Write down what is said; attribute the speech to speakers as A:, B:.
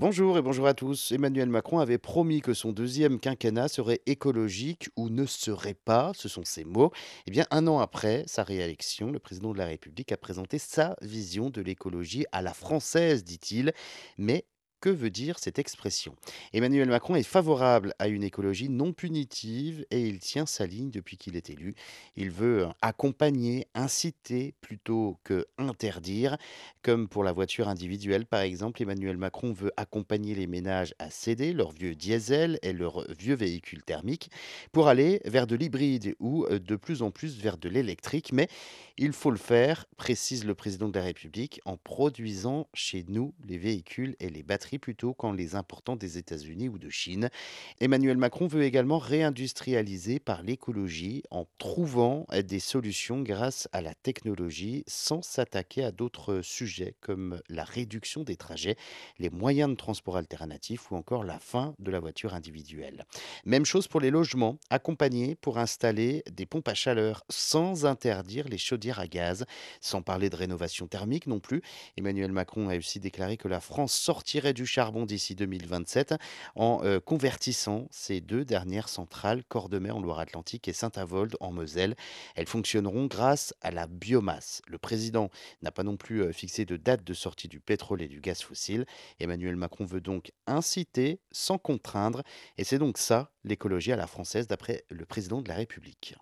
A: Bonjour et bonjour à tous. Emmanuel Macron avait promis que son deuxième quinquennat serait écologique ou ne serait pas, ce sont ses mots. Eh bien, un an après sa réélection, le président de la République a présenté sa vision de l'écologie à la française, dit-il. Mais que veut dire cette expression Emmanuel Macron est favorable à une écologie non punitive et il tient sa ligne depuis qu'il est élu. Il veut accompagner, inciter plutôt que interdire. Comme pour la voiture individuelle par exemple, Emmanuel Macron veut accompagner les ménages à céder leurs vieux diesel et leurs vieux véhicules thermiques pour aller vers de l'hybride ou euh, de plus en plus vers de l'électrique. Mais il faut le faire, précise le président de la République, en produisant chez nous les véhicules et les batteries plutôt qu'en les important des États-Unis ou de Chine. Emmanuel Macron veut également réindustrialiser par l'écologie en trouvant des solutions grâce à la technologie sans s'attaquer à d'autres sujets comme la réduction des trajets, les moyens de transport alternatifs ou encore la fin de la voiture individuelle. Même chose pour les logements, accompagnés pour installer des pompes à chaleur sans interdire les chaudières à gaz, sans parler de rénovation thermique non plus. Emmanuel Macron a aussi déclaré que la France sortirait du charbon d'ici 2027 en euh, convertissant ces deux dernières centrales, Cordemais en Loire-Atlantique et Saint-Avold en Moselle. Elles fonctionneront grâce à la biomasse. Le président n'a pas non plus euh, fixé de date de sortie du pétrole et du gaz fossile. Emmanuel Macron veut donc inciter sans contraindre et c'est donc ça l'écologie à la française d'après le président de la République.